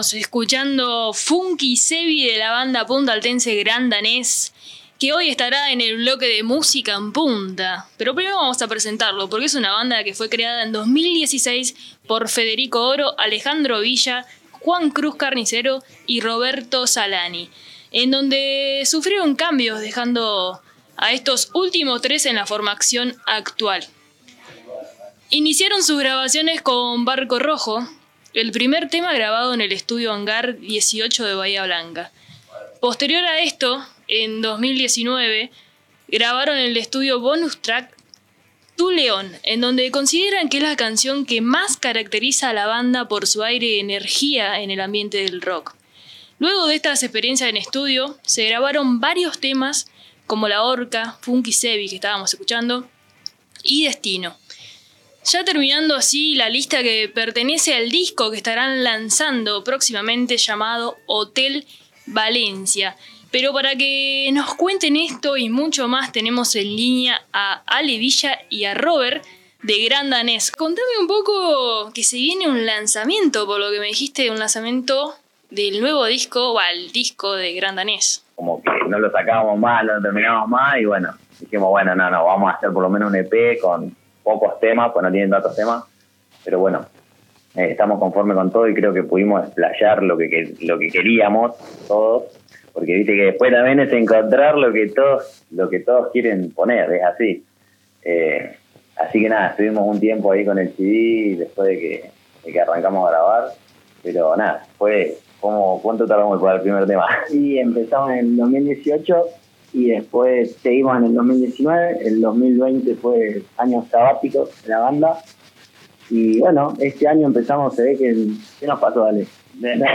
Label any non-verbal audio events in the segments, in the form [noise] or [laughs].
escuchando Funky Sebi de la banda punta altense Gran Danés, que hoy estará en el bloque de música en punta. Pero primero vamos a presentarlo, porque es una banda que fue creada en 2016 por Federico Oro, Alejandro Villa, Juan Cruz Carnicero y Roberto Salani, en donde sufrieron cambios dejando a estos últimos tres en la formación actual. Iniciaron sus grabaciones con Barco Rojo, el primer tema grabado en el estudio Hangar 18 de Bahía Blanca. Posterior a esto, en 2019, grabaron el estudio bonus track Tu León, en donde consideran que es la canción que más caracteriza a la banda por su aire y energía en el ambiente del rock. Luego de estas experiencias en estudio, se grabaron varios temas como La Orca, Funky Sebi que estábamos escuchando, y Destino. Ya terminando así la lista que pertenece al disco que estarán lanzando próximamente llamado Hotel Valencia. Pero para que nos cuenten esto y mucho más tenemos en línea a Ale Villa y a Robert de Gran Danés. Contame un poco que se viene un lanzamiento, por lo que me dijiste, un lanzamiento del nuevo disco o al disco de Gran Danés. Como que no lo sacábamos más, no lo terminábamos más y bueno, dijimos, bueno, no, no, vamos a hacer por lo menos un EP con pocos temas, pues no tienen tantos temas, pero bueno, eh, estamos conformes con todo y creo que pudimos explayar lo que, lo que queríamos todos, porque viste que después también es encontrar lo que todos, lo que todos quieren poner, es así. Eh, así que nada, estuvimos un tiempo ahí con el CD después de que, de que arrancamos a grabar, pero nada, fue como, ¿cuánto tardamos para el primer tema? Sí, empezamos en el 2018 y después seguimos en el 2019, el 2020 fue año sabático de la banda y bueno, este año empezamos, se ve que... ¿Qué nos pasó, Ale?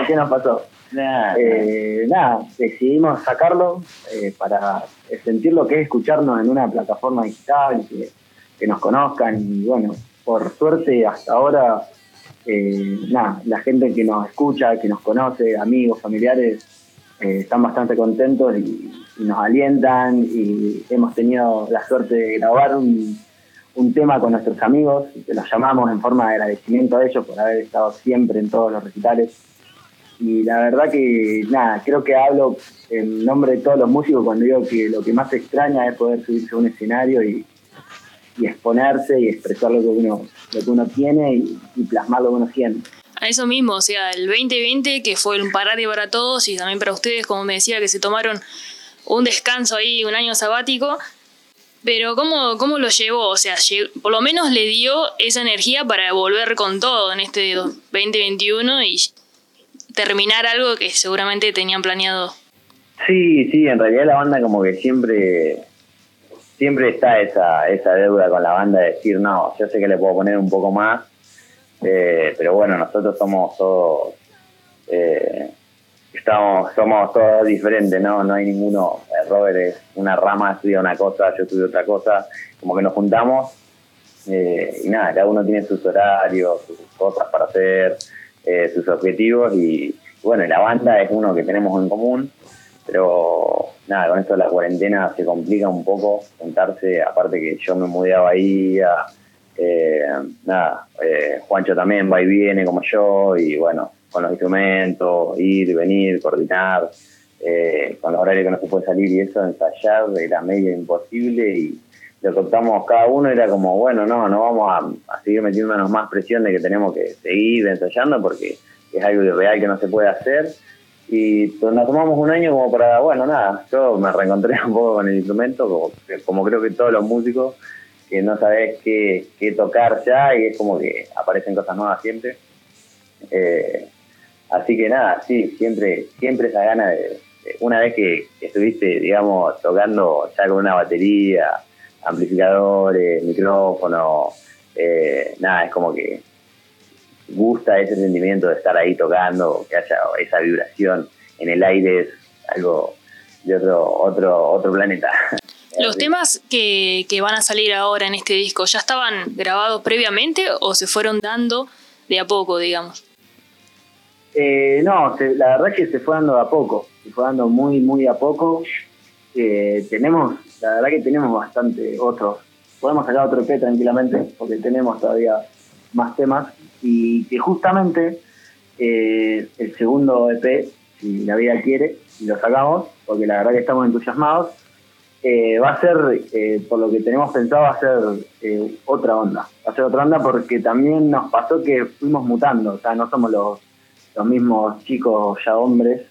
¿Qué nos pasó? Nada, eh, nada decidimos sacarlo eh, para sentir lo que es escucharnos en una plataforma digital, que, que nos conozcan y bueno, por suerte hasta ahora, eh, nada, la gente que nos escucha, que nos conoce, amigos, familiares, están bastante contentos y nos alientan y hemos tenido la suerte de grabar un, tema con nuestros amigos, que los llamamos en forma de agradecimiento a ellos por haber estado siempre en todos los recitales. Y la verdad que, nada, creo que hablo en nombre de todos los músicos cuando digo que lo que más extraña es poder subirse a un escenario y, exponerse y expresar lo que uno, lo que uno tiene y, y plasmar lo que uno siente a eso mismo, o sea, el 2020 que fue un parate para todos y también para ustedes, como me decía, que se tomaron un descanso ahí, un año sabático. Pero ¿cómo, cómo lo llevó? O sea, por lo menos le dio esa energía para volver con todo en este 2021 y terminar algo que seguramente tenían planeado. Sí, sí, en realidad la banda como que siempre siempre está esa, esa deuda con la banda de decir, no, yo sé que le puedo poner un poco más, eh, pero bueno, nosotros somos todos eh, estamos, somos todos diferentes, ¿no? No hay ninguno, eh, Robert es una rama, estudia una cosa, yo estudio otra cosa, como que nos juntamos eh, y nada, cada uno tiene sus horarios, sus cosas para hacer, eh, sus objetivos y bueno, la banda es uno que tenemos en común, pero nada, con esto de la cuarentena se complica un poco juntarse, aparte que yo me mudé a Bahía, nada, Juancho también va y viene como yo y bueno, con los instrumentos, ir, venir, coordinar, eh, con los horarios que no se puede salir y eso, ensayar era medio imposible y lo que optamos cada uno era como, bueno, no, no vamos a, seguir metiéndonos más presión de que tenemos que seguir ensayando porque es algo real que no se puede hacer. Y nos tomamos un año como para, bueno, nada, yo me reencontré un poco con el instrumento, como, como creo que todos los músicos, que no sabes qué, qué tocar ya y es como que aparecen cosas nuevas siempre. Eh, Así que nada, sí, siempre, siempre esa gana de, una vez que estuviste, digamos, tocando ya con una batería, amplificadores, micrófono, eh, nada, es como que gusta ese sentimiento de estar ahí tocando, que haya esa vibración en el aire, es algo de otro, otro, otro planeta. [laughs] ¿Los temas que, que van a salir ahora en este disco ya estaban grabados previamente o se fueron dando de a poco, digamos? Eh, no, la verdad es que se fue dando a poco, se fue dando muy, muy a poco. Eh, tenemos, la verdad que tenemos bastante otros. Podemos sacar otro EP tranquilamente, porque tenemos todavía más temas. Y que justamente eh, el segundo EP, si la vida quiere, y lo sacamos, porque la verdad que estamos entusiasmados. Eh, va a ser, eh, por lo que tenemos pensado, va a ser otra onda. Va a ser otra onda porque también nos pasó que fuimos mutando, o sea, no somos los, los mismos chicos ya hombres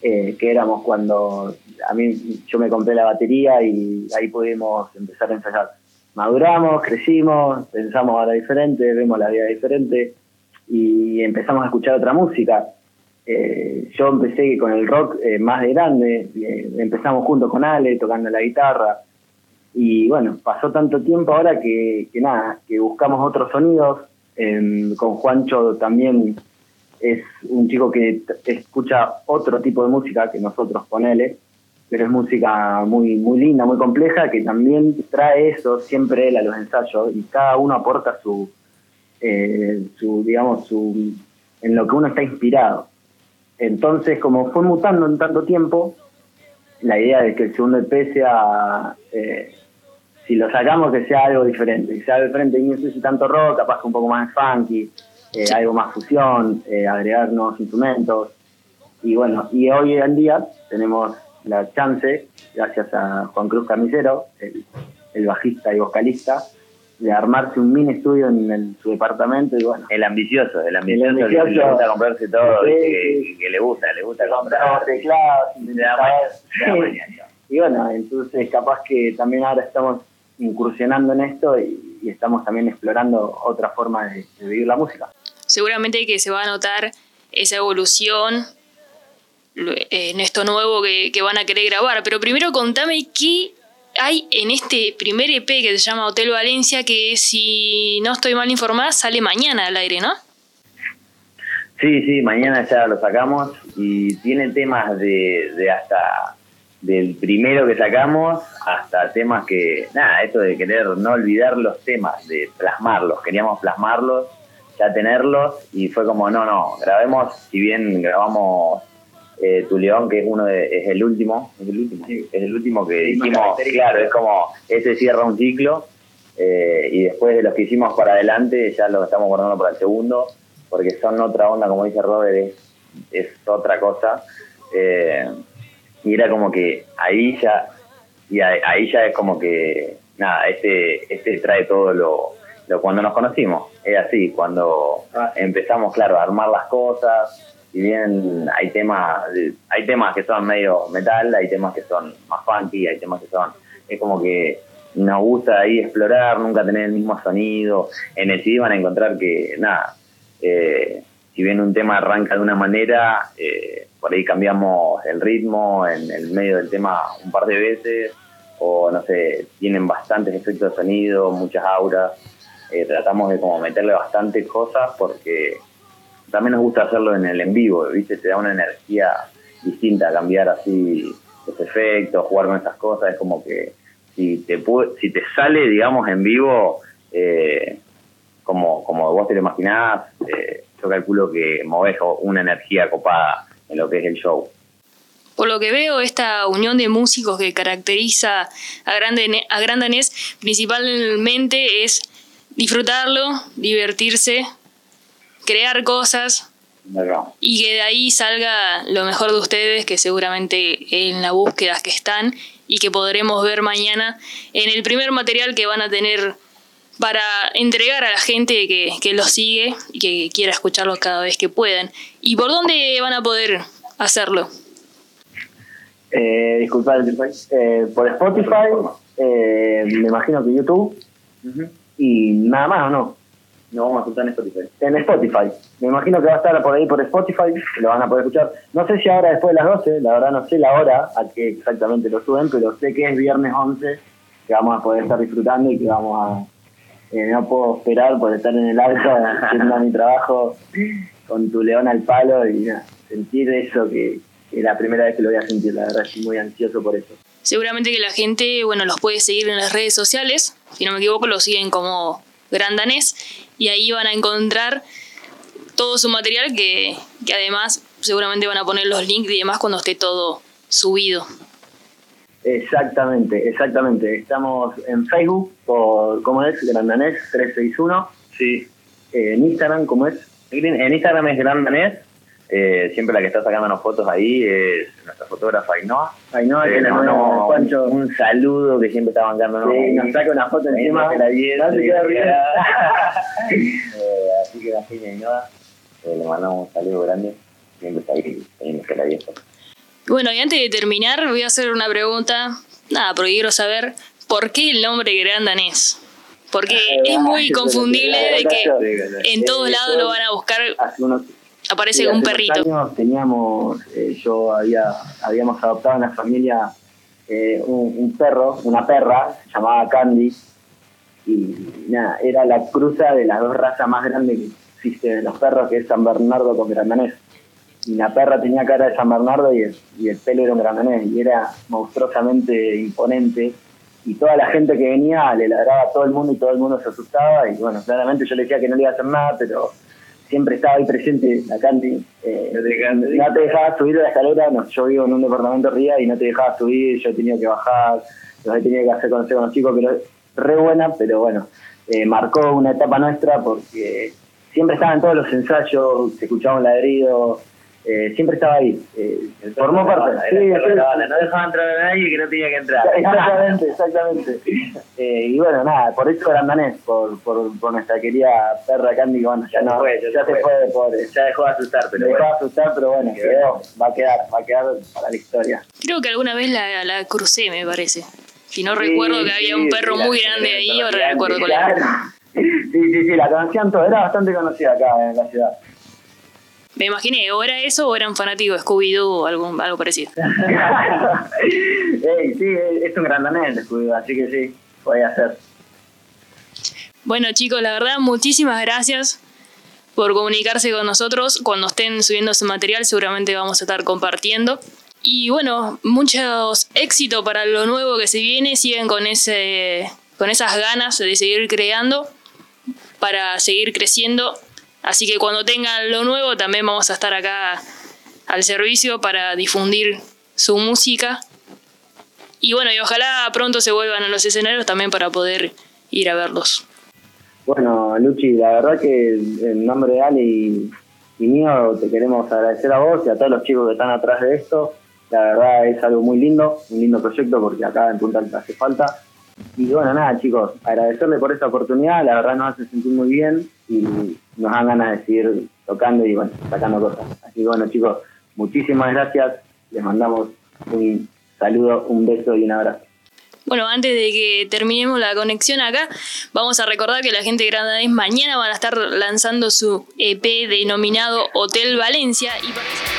que éramos cuando a mí yo me compré la batería y ahí pudimos empezar a ensayar. Maduramos, crecimos, pensamos ahora diferente, vemos la vida diferente y empezamos a escuchar otra música. Eh, yo empecé con el rock eh, más de grande, eh, empezamos junto con Ale tocando la guitarra y bueno, pasó tanto tiempo ahora que, nada, que buscamos otros sonidos. con Juancho también es un chico que escucha otro tipo de música que nosotros con él, pero es música muy, muy linda, muy compleja, que también trae eso siempre él a los ensayos y cada uno aporta su, eh, su, digamos, su, en lo que uno está inspirado. Entonces, como fue mutando en tanto tiempo, la idea de que el segundo EP eh, si lo sacamos, que sea algo diferente, que sea diferente, y no tanto rock, capaz un poco más funky, eh, algo más fusión, agregar nuevos instrumentos. Y bueno, y hoy en día tenemos la chance, gracias a Juan Cruz Camisero, el, el bajista y vocalista, de armarse un mini estudio en su departamento y bueno. El ambicioso, el ambicioso, el que le gusta comprarse todo, que, le gusta, le gusta comprar. teclados, y bueno, entonces capaz que también ahora estamos incursionando en esto y, estamos también explorando otra forma de, vivir la música. Seguramente que se va a notar esa evolución en esto nuevo que, que van a querer grabar, pero primero contame qué hay en este primer EP que se llama Hotel Valencia, que si no estoy mal informada, sale mañana al aire, ¿no? Sí, sí, mañana ya lo sacamos y tiene temas de, de hasta del primero que sacamos hasta temas que, nada, esto de querer no olvidar los temas, de plasmarlos, queríamos plasmarlos, ya tenerlos y fue como, no, no, grabemos, si bien grabamos eh, Tu León, que es uno de, es el último, es el último, es el último que dijimos, claro, es como, ese cierra un ciclo, eh, y después de los que hicimos para adelante, ya lo estamos guardando para el segundo, porque son otra onda, como dice Robert, es, otra cosa. Eh, y era como que ahí ya, y ahí ya es como que, nada, este, este trae todo lo, lo cuando nos conocimos, es así, cuando empezamos, claro, a armar las cosas, si bien hay temas, hay temas que son medio metal, hay temas que son más funky, hay temas que son, es como que nos gusta ahí explorar, nunca tener el mismo sonido. En el CD van a encontrar que, nada, eh, si bien un tema arranca de una manera, eh, por ahí cambiamos el ritmo en el medio del tema un par de veces, o no sé, tienen bastantes efectos de sonido, muchas auras. Eh, tratamos de como meterle bastantes cosas porque también nos gusta hacerlo en el en vivo, ¿viste? Te da una energía distinta cambiar así los efectos, jugar con esas cosas, es como que si te si te sale, digamos, en vivo, eh, como, como vos te lo imaginás, eh, yo calculo que moves una energía copada en lo que es el show. Por lo que veo, esta unión de músicos que caracteriza a, Grande, a principalmente es disfrutarlo, divertirse, crear cosas y que de ahí salga lo mejor de ustedes, que seguramente en la búsqueda que están y que podremos ver mañana en el primer material que van a tener para entregar a la gente que, que los sigue y que quiera escucharlo cada vez que puedan. ¿Y por dónde van a poder hacerlo? Eh, disculpad, eh, por Spotify, eh, me imagino que YouTube, y nada más, ¿o no? Lo vamos a escuchar en Spotify. En Spotify. Me imagino que va a estar por ahí por Spotify, lo van a poder escuchar. No sé si ahora después de las 12, la verdad no sé la hora a que exactamente lo suben, pero sé que es viernes 11 que vamos a poder estar disfrutando y que vamos a... Eh, no puedo esperar por estar en el alto haciendo [laughs] mi trabajo con tu león al palo y sentir eso que, es la primera vez que lo voy a sentir, la verdad estoy muy ansioso por eso. Seguramente que la gente, bueno, los puede seguir en las redes sociales, si no me equivoco, lo siguen como Gran y ahí van a encontrar todo su material que, además seguramente van a poner los links y demás cuando esté todo subido. Exactamente, exactamente. Estamos en Facebook por, ¿cómo es? Grandanés 361. Sí. Eh, en Instagram, ¿cómo es? En Instagram es Gran Danés. Eh, siempre la que está sacándonos fotos ahí es nuestra fotógrafa Ainhoa. Ainhoa, Eh, que le le mandamos Pancho. un saludo que siempre está bancándonos. Sí, nos saca una foto encima. no se la diez, No se queda bien. [laughs] Eh, así que la [laughs] genia Ainhoa, eh, le mandamos un saludo grande. Siempre está ahí, nos queda bien. Bueno, y antes de terminar, voy a hacer una pregunta. Nada, porque quiero saber por qué el nombre Gran Danés. Porque es muy [laughs] confundible de que en todos lados lo van a buscar, Hace unos aparece un perrito. años teníamos, eh, yo había, habíamos adoptado en la familia eh, un, un perro, una perra, se llamaba Candy, y nada, era la cruza de las dos razas más grandes que existe de los perros, que es San Bernardo con Grandanés. Y la perra tenía cara de San Bernardo y el, y el pelo era un Grandanés, y era monstruosamente imponente. Y toda la gente que venía le ladraba a todo el mundo y todo el mundo se asustaba. Y bueno, claramente yo le decía que no le iba a hacer nada, pero siempre estaba ahí presente la Candy. Eh, No te dejaban- no te dejaba subir la escalera, no, yo vivo en un departamento arriba y no te dejaba subir, yo tenía que bajar, los he tenido que hacer conocer con los chicos, pero re buena, pero bueno, eh, marcó una etapa nuestra porque siempre estaba en todos los ensayos, se escuchaba un ladrido, eh, siempre estaba ahí, eh, formó parte. Sí, Sí, sí. no dejaba entrar a nadie que no tenía que entrar. [laughs] Exactamente, exactamente. [laughs] Eh, y bueno, nada, por eso era danés, por, por, por nuestra querida perra Candy, que bueno, ya, no, fue, ya ya se fue. fue, pobre. Ya dejó de asustar, pero dejó bueno. asustar, pero bueno, Quedó. va a quedar, va a quedar para la historia. Creo que alguna vez la, la crucé, me parece. Si no Sí, recuerdo que sí, había un perro muy grande ahí, ahora recuerdo cuál era. [laughs] Sí, sí, sí, la conocían todos, era bastante conocida acá en la ciudad. Me imaginé, o era eso o eran fanáticos de Scooby-Doo o algún, algo parecido. [laughs] Ey, sí, es un gran el descuido, así que sí, podía ser. Bueno chicos, la verdad, muchísimas gracias por comunicarse con nosotros. Cuando estén subiendo ese material seguramente vamos a estar compartiendo. Y bueno, muchos éxitos para lo nuevo que se viene. Sigan con, ese, con esas ganas de seguir creando para seguir creciendo. Así que cuando tengan lo nuevo también vamos a estar acá al servicio para difundir su música. Y bueno, y ojalá pronto se vuelvan a los escenarios también para poder ir a verlos. Bueno, Luchi, la verdad que en nombre de Ale y, y mío te queremos agradecer a vos y a todos los chicos que están atrás de esto. La verdad es algo muy lindo, un lindo proyecto porque acá en Punta Alta hace falta. Y bueno, nada chicos, agradecerle por esta oportunidad, la verdad nos hace sentir muy bien y nos dan ganas de seguir tocando y bueno, sacando cosas. Así que bueno chicos, muchísimas gracias, les mandamos un saludo, un beso y un abrazo. Bueno, antes de que terminemos la conexión acá, vamos a recordar que la gente de Grandanés mañana van a estar lanzando su EP denominado Hotel Valencia y para eso-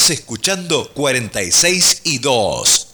Estás escuchando 46 y 2.